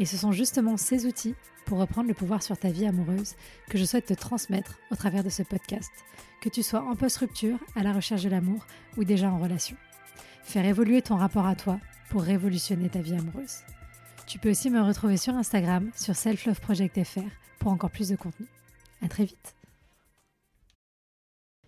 Et ce sont justement ces outils pour reprendre le pouvoir sur ta vie amoureuse que je souhaite te transmettre au travers de ce podcast, que tu sois en post-rupture, à la recherche de l'amour ou déjà en relation. Faire évoluer ton rapport à toi pour révolutionner ta vie amoureuse. Tu peux aussi me retrouver sur Instagram, sur selfloveproject.fr pour encore plus de contenu. À très vite.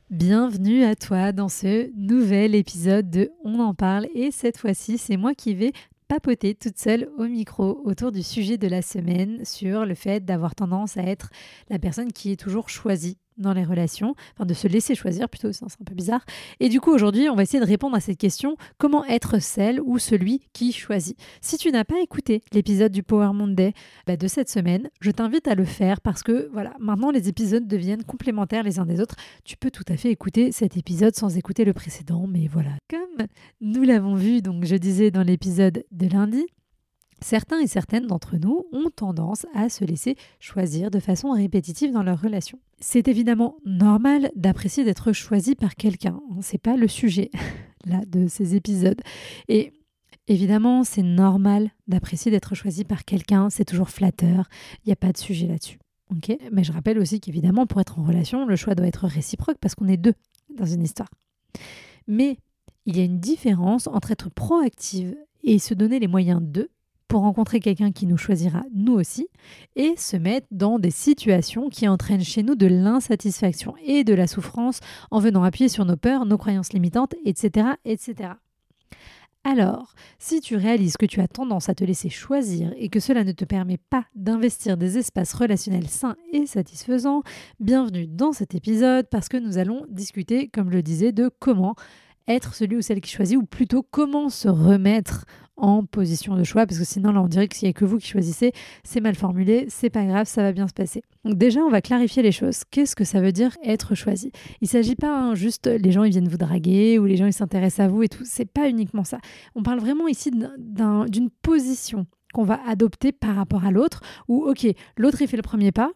Bienvenue à toi dans ce nouvel épisode de On en parle et cette fois-ci c'est moi qui vais papoter toute seule au micro autour du sujet de la semaine sur le fait d'avoir tendance à être la personne qui est toujours choisie dans les relations, enfin de se laisser choisir plutôt, c'est un peu bizarre. Et du coup, aujourd'hui, on va essayer de répondre à cette question comment être celle ou celui qui choisit Si tu n'as pas écouté l'épisode du Power Monday bah, de cette semaine, je t'invite à le faire parce que voilà, maintenant les épisodes deviennent complémentaires les uns des autres. Tu peux tout à fait écouter cet épisode sans écouter le précédent, mais voilà. Comme nous l'avons vu, donc je disais dans l'épisode de lundi, Certains et certaines d'entre nous ont tendance à se laisser choisir de façon répétitive dans leur relation. C'est évidemment normal d'apprécier d'être choisi par quelqu'un. C'est pas le sujet là de ces épisodes. Et évidemment, c'est normal d'apprécier d'être choisi par quelqu'un. C'est toujours flatteur. Il n'y a pas de sujet là-dessus. Mais je rappelle aussi qu'évidemment, pour être en relation, le choix doit être réciproque parce qu'on est deux dans une histoire. Mais il y a une différence entre être proactive et se donner les moyens d'eux pour rencontrer quelqu'un qui nous choisira nous aussi et se mettre dans des situations qui entraînent chez nous de l'insatisfaction et de la souffrance en venant appuyer sur nos peurs, nos croyances limitantes, etc. etc. Alors, si tu réalises que tu as tendance à te laisser choisir et que cela ne te permet pas d'investir des espaces relationnels sains et satisfaisants, bienvenue dans cet épisode parce que nous allons discuter, comme je le disais, de comment être celui ou celle qui choisit, ou plutôt comment se remettre en position de choix, parce que sinon là on dirait que s'il n'y a que vous qui choisissez, c'est mal formulé, c'est pas grave, ça va bien se passer. Donc déjà on va clarifier les choses. Qu'est-ce que ça veut dire être choisi? Il ne s'agit pas hein, juste les gens ils viennent vous draguer ou les gens ils s'intéressent à vous et tout, c'est pas uniquement ça. On parle vraiment ici d'une position qu'on va adopter par rapport à l'autre, où ok, l'autre il fait le premier pas,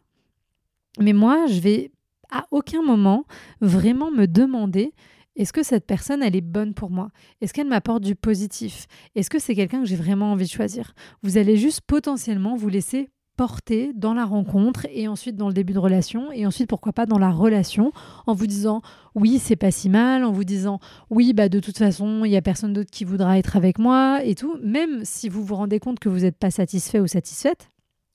mais moi je vais à aucun moment vraiment me demander est-ce que cette personne, elle est bonne pour moi? Est-ce qu'elle m'apporte du positif? Est-ce que c'est quelqu'un que j'ai vraiment envie de choisir? Vous allez juste potentiellement vous laisser porter dans la rencontre et ensuite dans le début de relation et ensuite pourquoi pas dans la relation en vous disant oui c'est pas si mal en vous disant oui bah de toute façon il y a personne d'autre qui voudra être avec moi et tout. Même si vous vous rendez compte que vous n'êtes pas satisfait ou satisfaite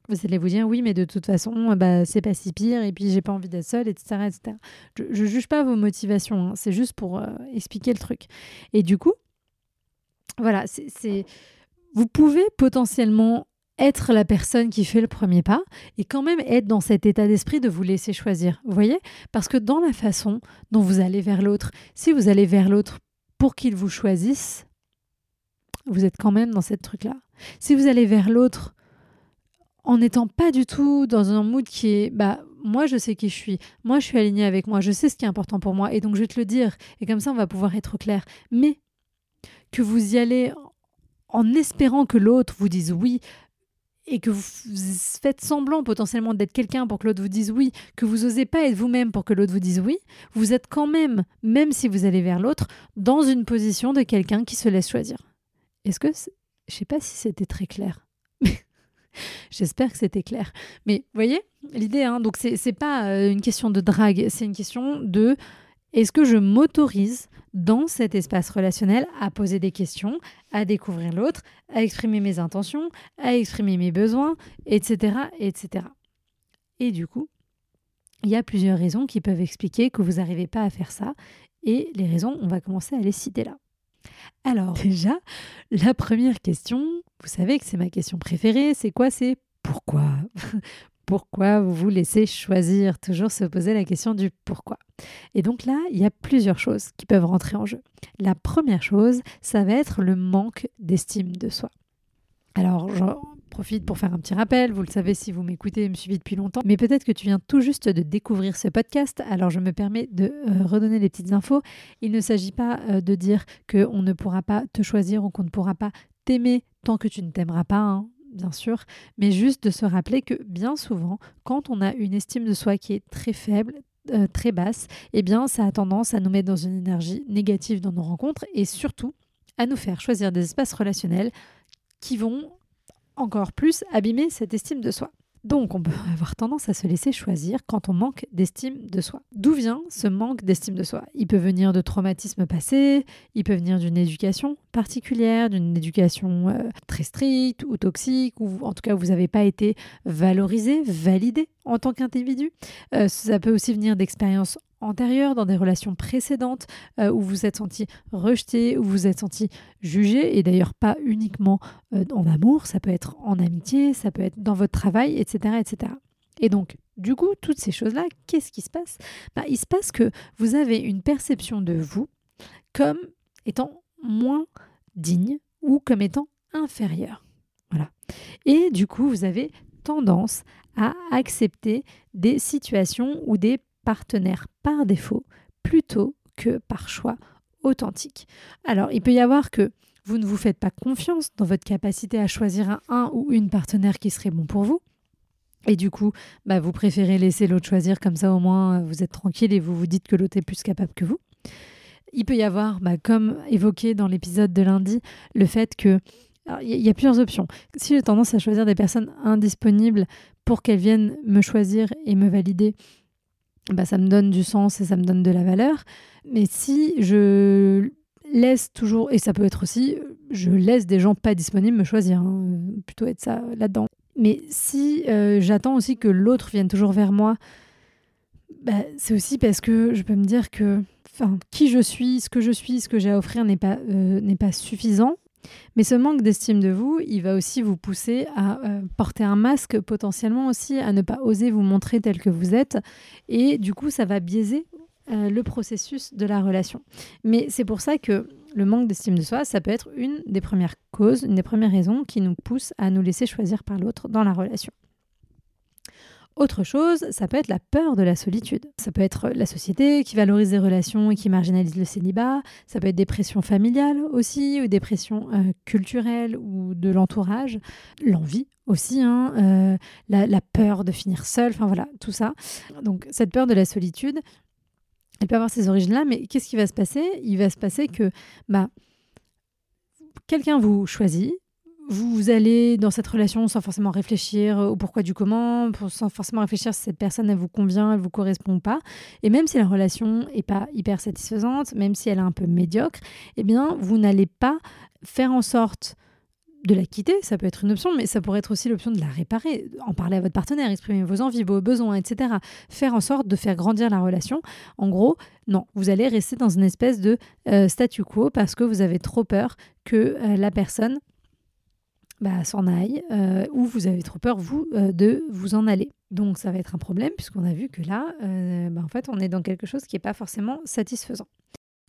vous allez vous dire oui, mais de toute façon, bah, c'est pas si pire, et puis j'ai pas envie d'être seule, etc. etc. Je, ne juge pas vos motivations, hein. c'est juste pour euh, expliquer le truc. Et du coup, voilà, c'est, vous pouvez potentiellement être la personne qui fait le premier pas et quand même être dans cet état d'esprit de vous laisser choisir. Vous voyez? Parce que dans la façon dont vous allez vers l'autre, si vous allez vers l'autre pour qu'il vous choisisse, vous êtes quand même dans cette truc-là. Si vous allez vers l'autre en n'étant pas du tout dans un mood qui est bah moi je sais qui je suis, moi je suis alignée avec moi, je sais ce qui est important pour moi et donc je vais te le dire et comme ça on va pouvoir être clair. Mais que vous y allez en espérant que l'autre vous dise oui et que vous faites semblant potentiellement d'être quelqu'un pour que l'autre vous dise oui, que vous n'osez pas être vous-même pour que l'autre vous dise oui, vous êtes quand même, même si vous allez vers l'autre, dans une position de quelqu'un qui se laisse choisir. Est-ce que, je sais pas si c'était très clair. J'espère que c'était clair. Mais vous voyez l'idée, hein donc c'est pas euh, une question de drague, c'est une question de est-ce que je m'autorise dans cet espace relationnel à poser des questions, à découvrir l'autre, à exprimer mes intentions, à exprimer mes besoins, etc., etc. Et du coup, il y a plusieurs raisons qui peuvent expliquer que vous n'arrivez pas à faire ça. Et les raisons, on va commencer à les citer là. Alors déjà, la première question, vous savez que c'est ma question préférée, c'est quoi C'est pourquoi? Pourquoi vous vous laissez choisir Toujours se poser la question du pourquoi? Et donc là, il y a plusieurs choses qui peuvent rentrer en jeu. La première chose, ça va être le manque d'estime de soi. Alors, profite pour faire un petit rappel. Vous le savez si vous m'écoutez et me suivez depuis longtemps. Mais peut-être que tu viens tout juste de découvrir ce podcast. Alors je me permets de euh, redonner les petites infos. Il ne s'agit pas euh, de dire qu'on ne pourra pas te choisir ou qu'on ne pourra pas t'aimer tant que tu ne t'aimeras pas. Hein, bien sûr, mais juste de se rappeler que bien souvent, quand on a une estime de soi qui est très faible, euh, très basse, eh bien ça a tendance à nous mettre dans une énergie négative dans nos rencontres et surtout à nous faire choisir des espaces relationnels qui vont encore plus abîmer cette estime de soi. Donc on peut avoir tendance à se laisser choisir quand on manque d'estime de soi. D'où vient ce manque d'estime de soi? Il peut venir de traumatismes passés, il peut venir d'une éducation particulière, d'une éducation euh, très stricte ou toxique, ou en tout cas vous n'avez pas été valorisé, validé en tant qu'individu. Euh, ça peut aussi venir d'expériences dans des relations précédentes, où vous vous êtes senti rejeté, où vous vous êtes senti jugé, et d'ailleurs pas uniquement euh, en amour, ça peut être en amitié, ça peut être dans votre travail, etc. etc. Et donc, du coup, toutes ces choses-là, qu'est-ce qui se passe? Bah, Il se passe que vous avez une perception de vous comme étant moins digne ou comme étant inférieur. Voilà. Et du coup, vous avez tendance à accepter des situations ou des partenaire par défaut plutôt que par choix authentique. Alors, il peut y avoir que vous ne vous faites pas confiance dans votre capacité à choisir un, ou une partenaire qui serait bon pour vous. Et du coup, bah, vous préférez laisser l'autre choisir, comme ça au moins vous êtes tranquille et vous vous dites que l'autre est plus capable que vous. Il peut y avoir, bah, comme évoqué dans l'épisode de lundi, le fait que il y, a plusieurs options. Si j'ai tendance à choisir des personnes indisponibles pour qu'elles viennent me choisir et me valider, bah, ça me donne du sens et ça me donne de la valeur. Mais si je laisse toujours, et ça peut être aussi, je laisse des gens pas disponibles me choisir, hein, plutôt être ça là-dedans. Mais si euh, j'attends aussi que l'autre vienne toujours vers moi, bah, c'est aussi parce que je peux me dire que qui je suis, ce que je suis, ce que j'ai à offrir n'est pas, euh, n'est pas suffisant. Mais ce manque d'estime de vous, il va aussi vous pousser à euh, porter un masque, potentiellement aussi à ne pas oser vous montrer tel que vous êtes. Et du coup, ça va biaiser euh, le processus de la relation. Mais c'est pour ça que le manque d'estime de soi, ça peut être une des premières causes, une des premières raisons qui nous pousse à nous laisser choisir par l'autre dans la relation. Autre chose, ça peut être la peur de la solitude. Ça peut être la société qui valorise les relations et qui marginalise le célibat. Ça peut être des pressions familiales aussi, ou des pressions euh, culturelles ou de l'entourage. L'envie aussi, hein, euh, la, peur de finir seul, enfin voilà, tout ça. Donc cette peur de la solitude, elle peut avoir ses origines-là, mais qu'est-ce qui va se passer? Il va se passer que bah, quelqu'un vous choisit, vous allez dans cette relation sans forcément réfléchir au pourquoi du comment, sans forcément réfléchir si cette personne elle vous convient, elle vous correspond pas. Et même si la relation est pas hyper satisfaisante, même si elle est un peu médiocre, eh bien vous n'allez pas faire en sorte de la quitter, ça peut être une option, mais ça pourrait être aussi l'option de la réparer, en parler à votre partenaire, exprimer vos envies, vos besoins, etc. Faire en sorte de faire grandir la relation. En gros, non, vous allez rester dans une espèce de euh, statu quo parce que vous avez trop peur que euh, la personne bah, s'en aille, euh, ou vous avez trop peur, vous, euh, de vous en aller. Donc ça va être un problème, puisqu'on a vu que là, euh, bah, en fait, on est dans quelque chose qui n'est pas forcément satisfaisant.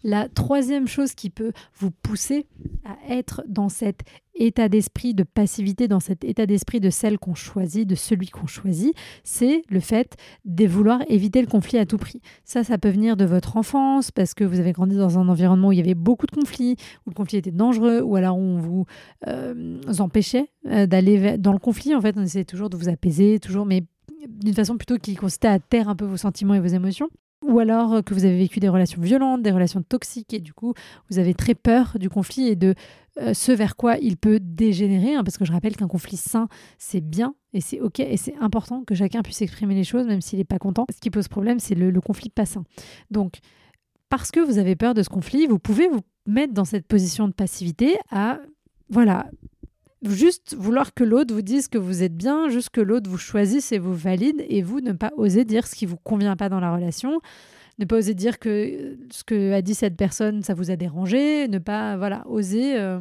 La troisième chose qui peut vous pousser à être dans cet état d'esprit de passivité, dans cet état d'esprit de celle qu'on choisit, de celui qu'on choisit, c'est le fait de vouloir éviter le conflit à tout prix. Ça, ça peut venir de votre enfance, parce que vous avez grandi dans un environnement où il y avait beaucoup de conflits, où le conflit était dangereux, ou alors on vous euh, empêchait euh, d'aller dans le conflit. En fait, on essayait toujours de vous apaiser, toujours, mais d'une façon plutôt qui consistait à taire un peu vos sentiments et vos émotions ou alors euh, que vous avez vécu des relations violentes, des relations toxiques, et du coup, vous avez très peur du conflit et de euh, ce vers quoi il peut dégénérer, hein, parce que je rappelle qu'un conflit sain, c'est bien, et c'est OK, et c'est important que chacun puisse exprimer les choses, même s'il n'est pas content. Ce qui pose problème, c'est le, le conflit pas sain. Donc, parce que vous avez peur de ce conflit, vous pouvez vous mettre dans cette position de passivité à, voilà, juste vouloir que l'autre vous dise que vous êtes bien, juste que l'autre vous choisisse et vous valide, et vous ne pas oser dire ce qui vous convient pas dans la relation, ne pas oser dire que ce que a dit cette personne, ça vous a dérangé, ne pas voilà oser euh,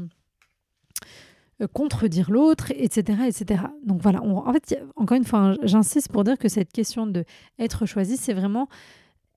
euh, contredire l'autre, etc., etc. Donc voilà, en fait, encore une fois, j'insiste pour dire que cette question de être choisi, c'est vraiment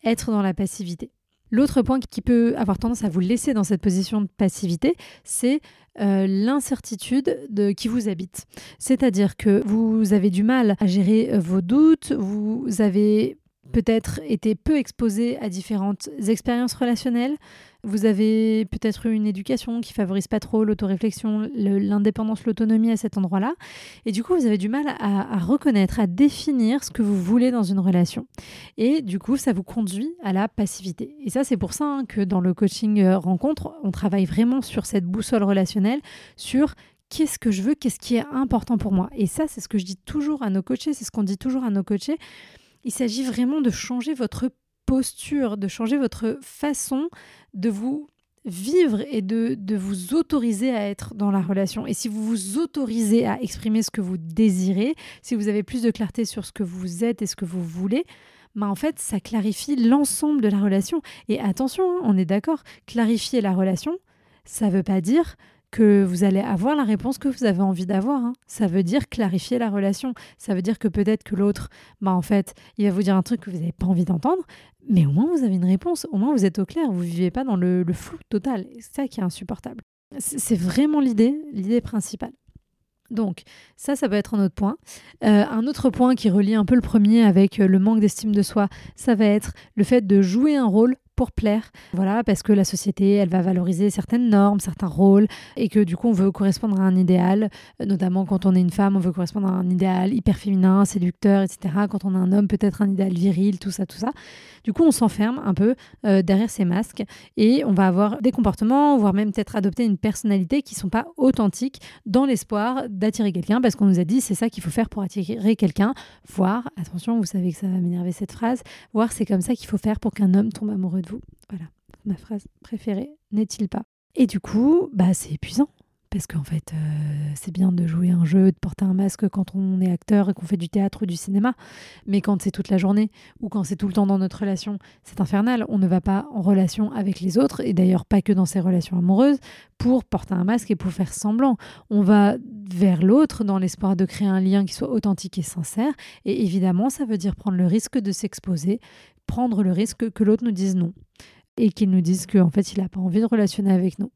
être dans la passivité. L'autre point qui peut avoir tendance à vous laisser dans cette position de passivité, c'est euh, l'incertitude qui vous habite. C'est-à-dire que vous avez du mal à gérer euh, vos doutes, vous avez peut-être été peu exposé à différentes expériences relationnelles. Vous avez peut-être eu une éducation qui favorise pas trop l'autoréflexion, l'indépendance, l'autonomie à cet endroit-là. Et du coup, vous avez du mal à, reconnaître, à définir ce que vous voulez dans une relation. Et du coup, ça vous conduit à la passivité. Et ça, c'est pour ça hein, que dans le coaching euh, rencontre, on travaille vraiment sur cette boussole relationnelle, sur qu'est-ce que je veux, qu'est-ce qui est important pour moi. Et ça, c'est ce que je dis toujours à nos coachés, c'est ce qu'on dit toujours à nos coachés. Il s'agit vraiment de changer votre posture, de changer votre façon de vous vivre et de, vous autoriser à être dans la relation. Et si vous vous autorisez à exprimer ce que vous désirez, si vous avez plus de clarté sur ce que vous êtes et ce que vous voulez, bah en fait, ça clarifie l'ensemble de la relation. Et attention, hein, on est d'accord, clarifier la relation, ça ne veut pas dire que vous allez avoir la réponse que vous avez envie d'avoir. Hein. Ça veut dire clarifier la relation. Ça veut dire que peut-être que l'autre, bah en fait, il va vous dire un truc que vous n'avez pas envie d'entendre, mais au moins vous avez une réponse. Au moins vous êtes au clair. Vous ne vivez pas dans le, flou total. C'est ça qui est insupportable. C'est vraiment l'idée, l'idée principale. Donc ça, ça peut être un autre point. Euh, un autre point qui relie un peu le premier avec le manque d'estime de soi, ça va être le fait de jouer un rôle pour plaire. Voilà, parce que la société, elle va valoriser certaines normes, certains rôles, et que du coup, on veut correspondre à un idéal, euh, notamment quand on est une femme, on veut correspondre à un idéal hyper féminin, séducteur, etc. Quand on est un homme, peut-être un idéal viril, tout ça, tout ça. Du coup, on s'enferme un peu euh, derrière ces masques et on va avoir des comportements, voire même peut-être adopter une personnalité qui ne sont pas authentiques dans l'espoir d'attirer quelqu'un, parce qu'on nous a dit c'est ça qu'il faut faire pour attirer quelqu'un, voire, attention, vous savez que ça va m'énerver cette phrase, voire c'est comme ça qu'il faut faire pour qu'un homme tombe amoureux vous. Voilà, ma phrase préférée, n'est-il pas? Et du coup, bah, c'est épuisant. Parce qu'en fait, euh, c'est bien de jouer un jeu, de porter un masque quand on est acteur et qu'on fait du théâtre ou du cinéma. Mais quand c'est toute la journée ou quand c'est tout le temps dans notre relation, c'est infernal. On ne va pas en relation avec les autres, et d'ailleurs pas que dans ces relations amoureuses, pour porter un masque et pour faire semblant. On va vers l'autre dans l'espoir de créer un lien qui soit authentique et sincère. Et évidemment, ça veut dire prendre le risque de s'exposer, prendre le risque que l'autre nous dise non et qu'il nous dise qu'en fait, il n'a pas envie de relationner avec nous.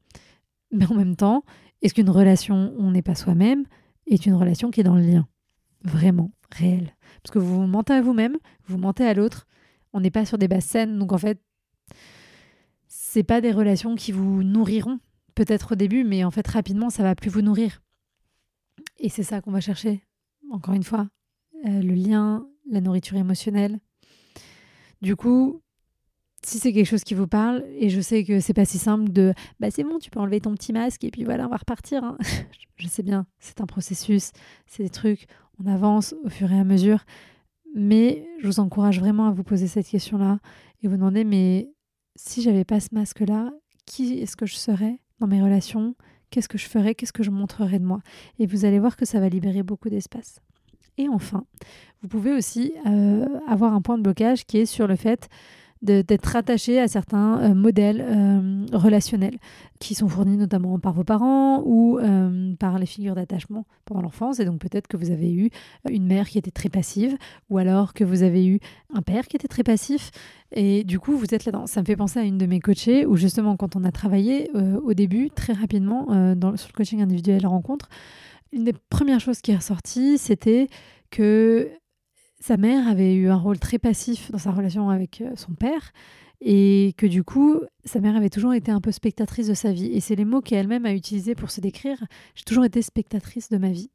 Mais en même temps, est-ce qu'une relation on n'est pas soi-même est une relation qui est dans le lien? Vraiment, réel. Parce que vous mentez à vous-même, vous mentez à l'autre, on n'est pas sur des basses scènes, donc en fait, c'est pas des relations qui vous nourriront, peut-être au début, mais en fait, rapidement, ça va plus vous nourrir. Et c'est ça qu'on va chercher, encore une fois, euh, le lien, la nourriture émotionnelle, du coup, si c'est quelque chose qui vous parle, et je sais que c'est pas si simple de bah c'est bon, tu peux enlever ton petit masque et puis voilà, on va repartir. Hein. je sais bien, c'est un processus, c'est des trucs, on avance au fur et à mesure. Mais je vous encourage vraiment à vous poser cette question-là et vous demander mais si j'avais pas ce masque-là, qui est-ce que je serais dans mes relations? Qu'est-ce que je ferais? Qu'est-ce que je montrerais de moi? Et vous allez voir que ça va libérer beaucoup d'espace. Et enfin, vous pouvez aussi euh, avoir un point de blocage qui est sur le fait d'être attaché à certains euh, modèles euh, relationnels qui sont fournis notamment par vos parents ou par les figures d'attachement pendant l'enfance. Et donc peut-être que vous avez eu une mère qui était très passive ou alors que vous avez eu un père qui était très passif. Et du coup, vous êtes là-dedans. Ça me fait penser à une de mes coachées où justement quand on a travaillé au début, très rapidement, dans, sur le coaching individuel rencontre, une des premières choses qui est ressortie, c'était que sa mère avait eu un rôle très passif dans sa relation avec euh, son père et que du coup, sa mère avait toujours été un peu spectatrice de sa vie. Et c'est les mots qu'elle-même a utilisés pour se décrire. J'ai toujours été spectatrice de ma vie.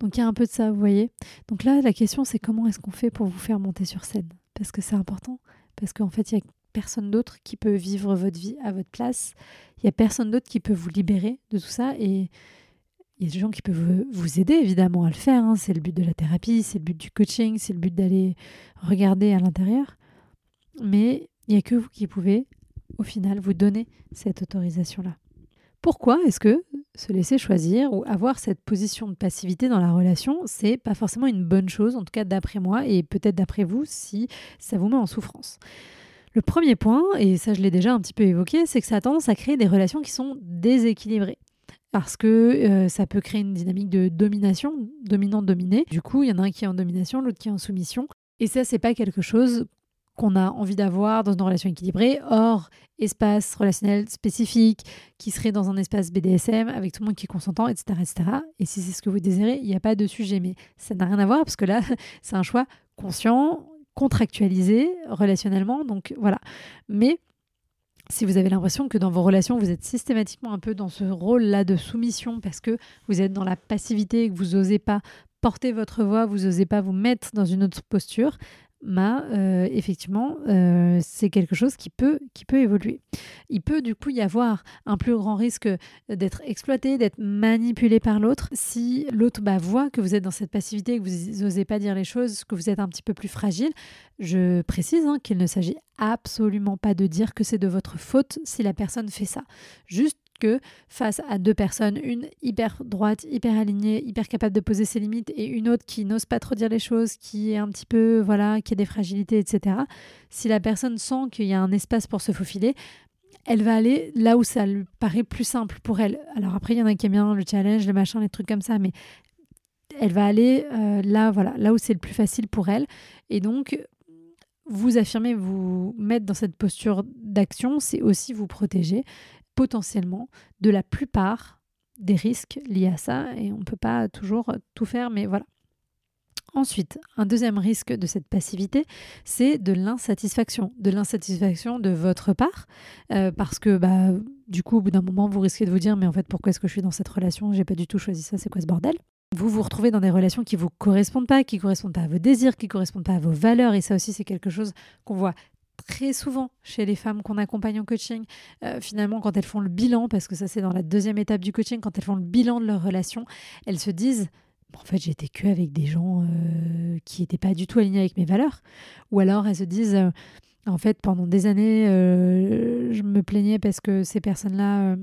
Donc il y a un peu de ça, vous voyez. Donc là, la question, c'est comment est-ce qu'on fait pour vous faire monter sur scène? Parce que c'est important. Parce qu'en fait, il n'y a personne d'autre qui peut vivre votre vie à votre place. Il n'y a personne d'autre qui peut vous libérer de tout ça. Et il y a des gens qui peuvent vous aider évidemment à le faire. Hein. C'est le but de la thérapie, c'est le but du coaching, c'est le but d'aller regarder à l'intérieur. Mais il n'y a que vous qui pouvez, au final, vous donner cette autorisation-là. Pourquoi est-ce que se laisser choisir ou avoir cette position de passivité dans la relation, c'est pas forcément une bonne chose, en tout cas d'après moi et peut-être d'après vous si ça vous met en souffrance? Le premier point, et ça je l'ai déjà un petit peu évoqué, c'est que ça a tendance à créer des relations qui sont déséquilibrées parce que euh, ça peut créer une dynamique de domination, dominant-dominé. Du coup, il y en a un qui est en domination, l'autre qui est en soumission. Et ça, c'est pas quelque chose qu'on a envie d'avoir dans une relation équilibrée, hors espace relationnel spécifique, qui serait dans un espace BDSM avec tout le monde qui est consentant, etc. etc. Et si c'est ce que vous désirez, il n'y a pas de sujet. Mais ça n'a rien à voir parce que là, c'est un choix conscient, contractualisé relationnellement. Donc voilà. Mais si vous avez l'impression que dans vos relations, vous êtes systématiquement un peu dans ce rôle-là de soumission parce que vous êtes dans la passivité et que vous n'osez pas porter votre voix, vous n'osez pas vous mettre dans une autre posture, euh, effectivement, euh, c'est quelque chose qui peut, qui peut évoluer. Il peut du coup y avoir un plus grand risque d'être exploité, d'être manipulé par l'autre. Si l'autre bah, voit que vous êtes dans cette passivité, que vous n'osez pas dire les choses, que vous êtes un petit peu plus fragile, je précise hein, qu'il ne s'agit absolument pas de dire que c'est de votre faute si la personne fait ça. Juste que face à deux personnes, une hyper droite, hyper alignée, hyper capable de poser ses limites, et une autre qui n'ose pas trop dire les choses, qui est un petit peu, voilà, qui a des fragilités, etc. Si la personne sent qu'il y a un espace pour se faufiler, elle va aller là où ça lui paraît plus simple pour elle. Alors après, il y en a qui aiment bien le challenge, le machin, les trucs comme ça, mais elle va aller euh, là, voilà, là où c'est le plus facile pour elle. Et donc, vous affirmer, vous mettre dans cette posture d'action, c'est aussi vous protéger potentiellement de la plupart des risques liés à ça et on ne peut pas toujours tout faire, mais voilà. Ensuite, un deuxième risque de cette passivité, c'est de l'insatisfaction, de l'insatisfaction de votre part, euh, parce que bah, du coup, au bout d'un moment, vous risquez de vous dire, mais en fait, pourquoi est-ce que je suis dans cette relation? J'ai pas du tout choisi ça, c'est quoi ce bordel? Vous vous retrouvez dans des relations qui vous correspondent pas, qui correspondent pas à vos désirs, qui correspondent pas à vos valeurs, et ça aussi, c'est quelque chose qu'on voit très souvent chez les femmes qu'on accompagne en coaching, euh, finalement, quand elles font le bilan, parce que ça c'est dans la deuxième étape du coaching, quand elles font le bilan de leur relation, elles se disent en fait, j'étais que avec des gens euh, qui n'étaient pas du tout alignés avec mes valeurs. Ou alors elles se disent, euh, en fait, pendant des années, je me plaignais parce que ces personnes-là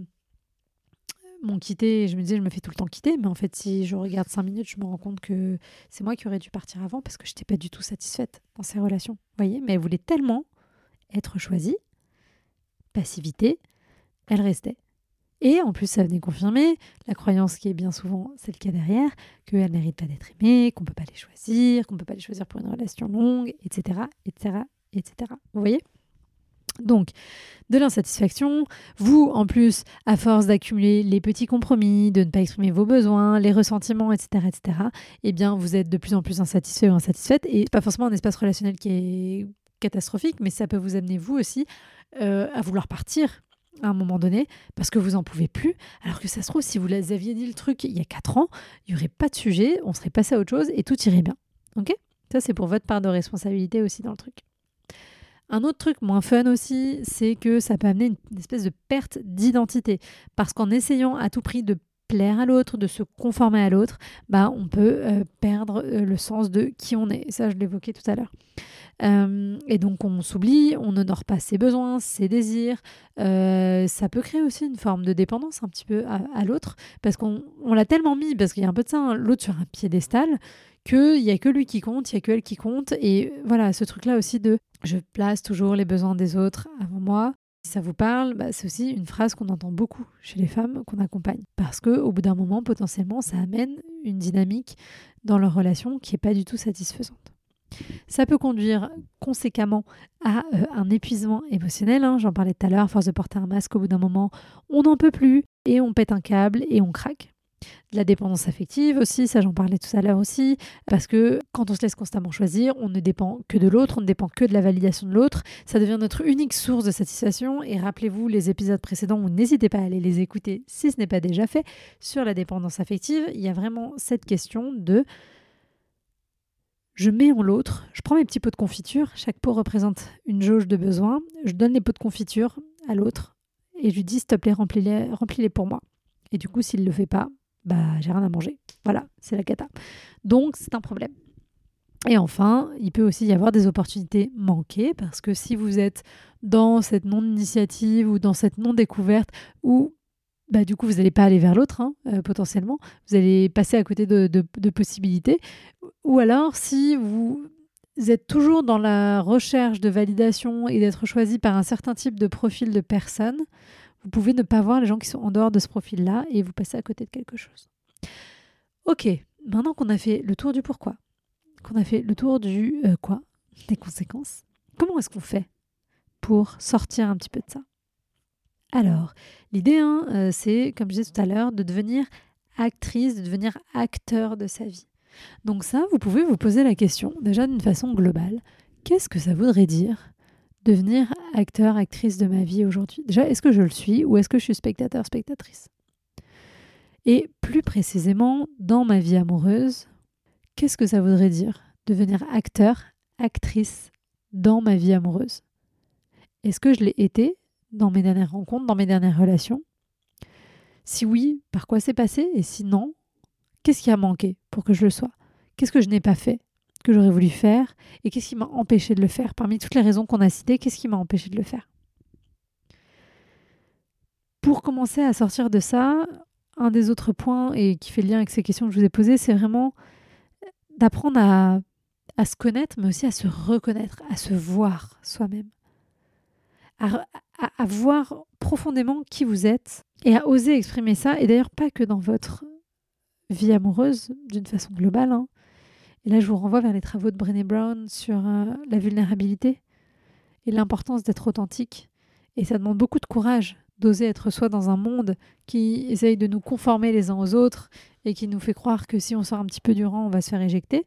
m'ont quitté et je me disais, je me fais tout le temps quitter. Mais en fait, si je regarde cinq minutes, je me rends compte que c'est moi qui aurais dû partir avant parce que je n'étais pas du tout satisfaite dans ces relations. Voyez Mais elles voulaient tellement être choisie, passivité, elle restait. Et en plus, ça venait confirmer la croyance qui est bien souvent celle qu'il y a derrière, qu'elle ne mérite pas d'être aimée, qu'on ne peut pas les choisir, qu'on ne peut pas les choisir pour une relation longue, etc. etc., etc. Vous voyez? Donc, de l'insatisfaction, vous, en plus, à force d'accumuler les petits compromis, de ne pas exprimer vos besoins, les ressentiments, etc., etc., eh bien, vous êtes de plus en plus insatisfait ou insatisfaite, et pas forcément un espace relationnel qui est catastrophique, mais ça peut vous amener vous aussi euh, à vouloir partir à un moment donné parce que vous n'en pouvez plus. Alors que ça se trouve, si vous aviez dit le truc il y a 4 ans, il n'y aurait pas de sujet, on serait passé à autre chose et tout irait bien. Ok? Ça, c'est pour votre part de responsabilité aussi dans le truc. Un autre truc moins fun aussi, c'est que ça peut amener une espèce de perte d'identité. Parce qu'en essayant à tout prix de plaire à l'autre, de se conformer à l'autre, bah, on peut euh, perdre euh, le sens de qui on est. ça, je l'évoquais tout à l'heure. Euh, et donc, on s'oublie, on n'honore pas ses besoins, ses désirs. ça peut créer aussi une forme de dépendance un petit peu à, l'autre, parce qu'on l'a tellement mis, parce qu'il y a un peu de ça, hein, l'autre sur un piédestal, qu'il n'y a que lui qui compte, il n'y a que elle qui compte. Et voilà, ce truc-là aussi de je place toujours les besoins des autres avant moi. Si ça vous parle, bah, c'est aussi une phrase qu'on entend beaucoup chez les femmes qu'on accompagne. Parce qu'au bout d'un moment, potentiellement, ça amène une dynamique dans leur relation qui n'est pas du tout satisfaisante. Ça peut conduire conséquemment à euh, un épuisement émotionnel. Hein. J'en parlais tout à l'heure, force de porter un masque, au bout d'un moment, on n'en peut plus et on pète un câble et on craque la dépendance affective aussi, ça j'en parlais tout à l'heure aussi, parce que quand on se laisse constamment choisir, on ne dépend que de l'autre, on ne dépend que de la validation de l'autre, ça devient notre unique source de satisfaction, et rappelez-vous les épisodes précédents, ou n'hésitez pas à aller les écouter si ce n'est pas déjà fait, sur la dépendance affective, il y a vraiment cette question de je mets en l'autre, je prends mes petits pots de confiture, chaque pot représente une jauge de besoin, je donne les pots de confiture à l'autre et je lui dis s'il te plaît remplis-les remplis pour moi. Et du coup s'il ne le fait pas, bah j'ai rien à manger. Voilà, c'est la cata. Donc c'est un problème. Et enfin, il peut aussi y avoir des opportunités manquées parce que si vous êtes dans cette non-initiative ou dans cette non-découverte ou bah, du coup, vous n'allez pas aller vers l'autre, hein, euh, potentiellement. Vous allez passer à côté de, possibilités. Ou alors, si vous êtes toujours dans la recherche de validation et d'être choisi par un certain type de profil de personne, vous pouvez ne pas voir les gens qui sont en dehors de ce profil-là et vous passez à côté de quelque chose. Ok, maintenant qu'on a fait le tour du pourquoi, qu'on a fait le tour du euh, quoi, des conséquences, comment est-ce qu'on fait pour sortir un petit peu de ça? Alors, l'idée, hein, euh, c'est, comme je disais tout à l'heure, de devenir actrice, de devenir acteur de sa vie. Donc ça, vous pouvez vous poser la question, déjà d'une façon globale, qu'est-ce que ça voudrait dire devenir acteur, actrice de ma vie aujourd'hui? Déjà, est-ce que je le suis ou est-ce que je suis spectateur, spectatrice? Et plus précisément, dans ma vie amoureuse, qu'est-ce que ça voudrait dire devenir acteur, actrice dans ma vie amoureuse? Est-ce que je l'ai été dans mes dernières rencontres, dans mes dernières relations. Si oui, par quoi c'est passé Et si non, qu'est-ce qui a manqué pour que je le sois? Qu'est-ce que je n'ai pas fait que j'aurais voulu faire et qu'est-ce qui m'a empêché de le faire? Parmi toutes les raisons qu'on a citées, qu'est-ce qui m'a empêché de le faire? Pour commencer à sortir de ça, un des autres points et qui fait lien avec ces questions que je vous ai posées, c'est vraiment d'apprendre à se connaître, mais aussi à se reconnaître, à se voir soi-même, à, voir profondément qui vous êtes et à oser exprimer ça, et d'ailleurs pas que dans votre vie amoureuse, d'une façon globale. Hein. Et là, je vous renvoie vers les travaux de Brené Brown sur euh, la vulnérabilité et l'importance d'être authentique. Et ça demande beaucoup de courage d'oser être soi dans un monde qui essaye de nous conformer les uns aux autres et qui nous fait croire que si on sort un petit peu du rang, on va se faire éjecter.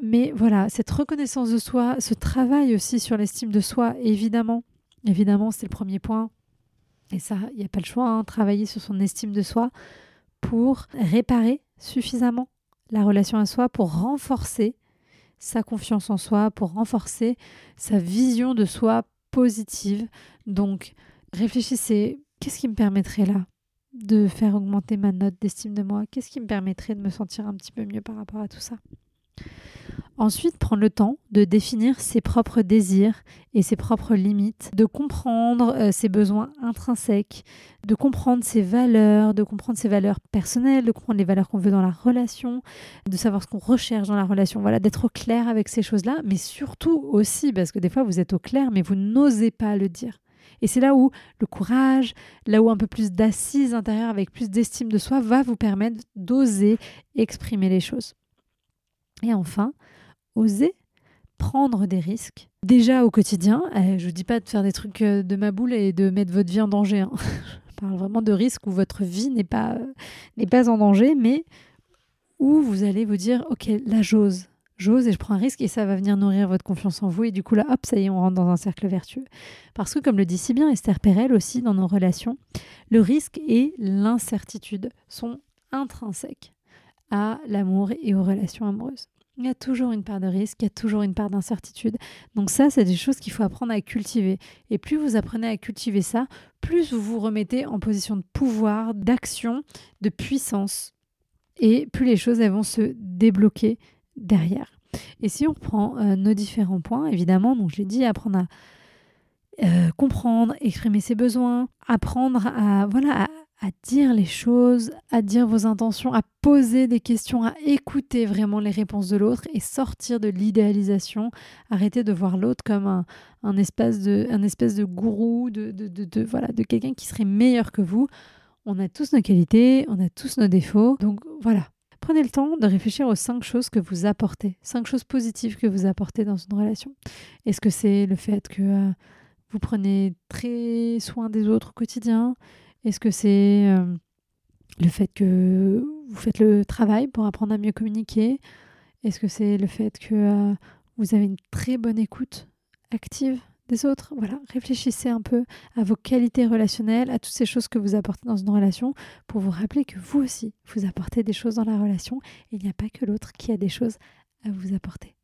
Mais voilà, cette reconnaissance de soi, ce travail aussi sur l'estime de soi, évidemment, évidemment, c'est le premier point. Et ça, il n'y a pas le choix, hein, travailler sur son estime de soi pour réparer suffisamment la relation à soi, pour renforcer sa confiance en soi, pour renforcer sa vision de soi positive. Donc, réfléchissez, qu'est-ce qui me permettrait là de faire augmenter ma note d'estime de moi? Qu'est-ce qui me permettrait de me sentir un petit peu mieux par rapport à tout ça? Ensuite, prendre le temps de définir ses propres désirs et ses propres limites, de comprendre euh, ses besoins intrinsèques, de comprendre ses valeurs, de comprendre ses valeurs personnelles, de comprendre les valeurs qu'on veut dans la relation, de savoir ce qu'on recherche dans la relation. Voilà, d'être au clair avec ces choses-là, mais surtout aussi, parce que des fois vous êtes au clair, mais vous n'osez pas le dire. Et c'est là où le courage, là où un peu plus d'assise intérieure avec plus d'estime de soi va vous permettre d'oser exprimer les choses. Et enfin, oser prendre des risques. Déjà au quotidien, eh, je ne dis pas de faire des trucs euh, de ma boule et de mettre votre vie en danger. Hein. je parle vraiment de risques où votre vie n'est pas, n'est pas en danger, mais où vous allez vous dire, ok, là j'ose, j'ose et je prends un risque et ça va venir nourrir votre confiance en vous. Et du coup là, hop, ça y est, on rentre dans un cercle vertueux. Parce que comme le dit si bien Esther Perel aussi dans nos relations, le risque et l'incertitude sont intrinsèques à l'amour et aux relations amoureuses. Il y a toujours une part de risque, il y a toujours une part d'incertitude. Donc ça, c'est des choses qu'il faut apprendre à cultiver. Et plus vous apprenez à cultiver ça, plus vous vous remettez en position de pouvoir, d'action, de puissance. Et plus les choses elles vont se débloquer derrière. Et si on reprend euh, nos différents points, évidemment, donc je l'ai dit, apprendre à euh, comprendre, exprimer ses besoins, apprendre à voilà à dire les choses, à dire vos intentions, à poser des questions, à écouter vraiment les réponses de l'autre et sortir de l'idéalisation, arrêter de voir l'autre comme un, un, espèce de, un espèce de gourou, de, de, de, voilà, de quelqu'un qui serait meilleur que vous. On a tous nos qualités, on a tous nos défauts. Donc voilà, prenez le temps de réfléchir aux cinq choses que vous apportez, cinq choses positives que vous apportez dans une relation. Est-ce que c'est le fait que euh, vous prenez très soin des autres au quotidien? Est-ce que c'est euh, le fait que vous faites le travail pour apprendre à mieux communiquer? Est-ce que c'est le fait que euh, vous avez une très bonne écoute active des autres? Voilà, réfléchissez un peu à vos qualités relationnelles, à toutes ces choses que vous apportez dans une relation pour vous rappeler que vous aussi, vous apportez des choses dans la relation et il n'y a pas que l'autre qui a des choses à vous apporter.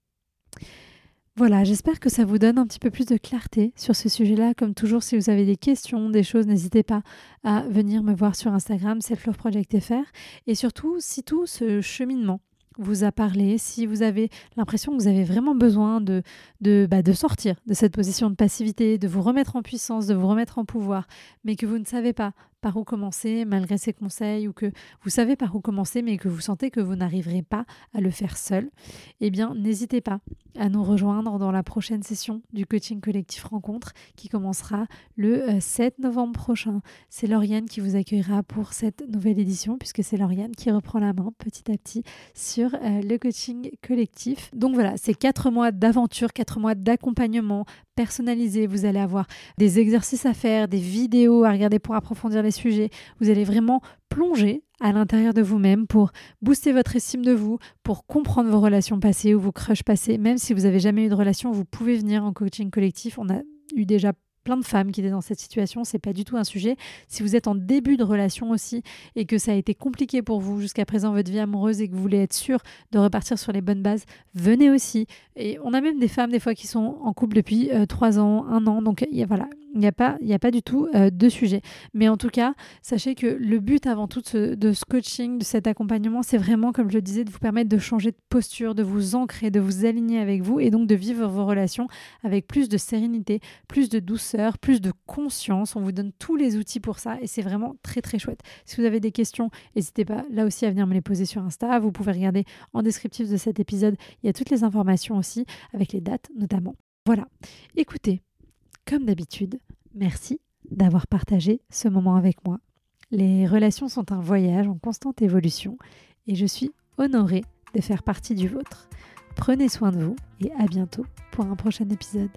Voilà, j'espère que ça vous donne un petit peu plus de clarté sur ce sujet-là. Comme toujours, si vous avez des questions, des choses, n'hésitez pas à venir me voir sur Instagram, selfloveprojectfr. Et surtout, si tout ce cheminement vous a parlé, si vous avez l'impression que vous avez vraiment besoin de, bah, de sortir de cette position de passivité, de vous remettre en puissance, de vous remettre en pouvoir, mais que vous ne savez pas par où commencer malgré ces conseils ou que vous savez par où commencer mais que vous sentez que vous n'arriverez pas à le faire seul, eh bien n'hésitez pas à nous rejoindre dans la prochaine session du coaching collectif rencontre qui commencera le 7 euh, novembre prochain. C'est Lauriane qui vous accueillera pour cette nouvelle édition puisque c'est Lauriane qui reprend la main petit à petit sur euh, le coaching collectif. Donc voilà, c'est quatre mois d'aventure, quatre mois d'accompagnement personnalisé. Vous allez avoir des exercices à faire, des vidéos à regarder pour approfondir les sujets. Vous allez vraiment plonger à l'intérieur de vous-même pour booster votre estime de vous, pour comprendre vos relations passées ou vos crushs passés. Même si vous n'avez jamais eu de relation, vous pouvez venir en coaching collectif. On a eu déjà plein de femmes qui étaient dans cette situation, c'est pas du tout un sujet. Si vous êtes en début de relation aussi et que ça a été compliqué pour vous jusqu'à présent votre vie amoureuse et que vous voulez être sûr de repartir sur les bonnes bases, venez aussi. Et on a même des femmes des fois qui sont en couple depuis euh, trois ans, un an, donc voilà, il n'y a, pas, a pas du tout euh, de sujet. Mais en tout cas, sachez que le but avant tout de ce, coaching, de cet accompagnement, c'est vraiment, comme je le disais, de vous permettre de changer de posture, de vous ancrer, de vous aligner avec vous et donc de vivre vos relations avec plus de sérénité, plus de douceur, plus de conscience. On vous donne tous les outils pour ça et c'est vraiment très très chouette. Si vous avez des questions, n'hésitez pas là aussi à venir me les poser sur Insta. Vous pouvez regarder en descriptif de cet épisode, il y a toutes les informations aussi, avec les dates notamment. Voilà. Écoutez, comme d'habitude, merci d'avoir partagé ce moment avec moi. Les relations sont un voyage en constante évolution et je suis honorée de faire partie du vôtre. Prenez soin de vous et à bientôt pour un prochain épisode.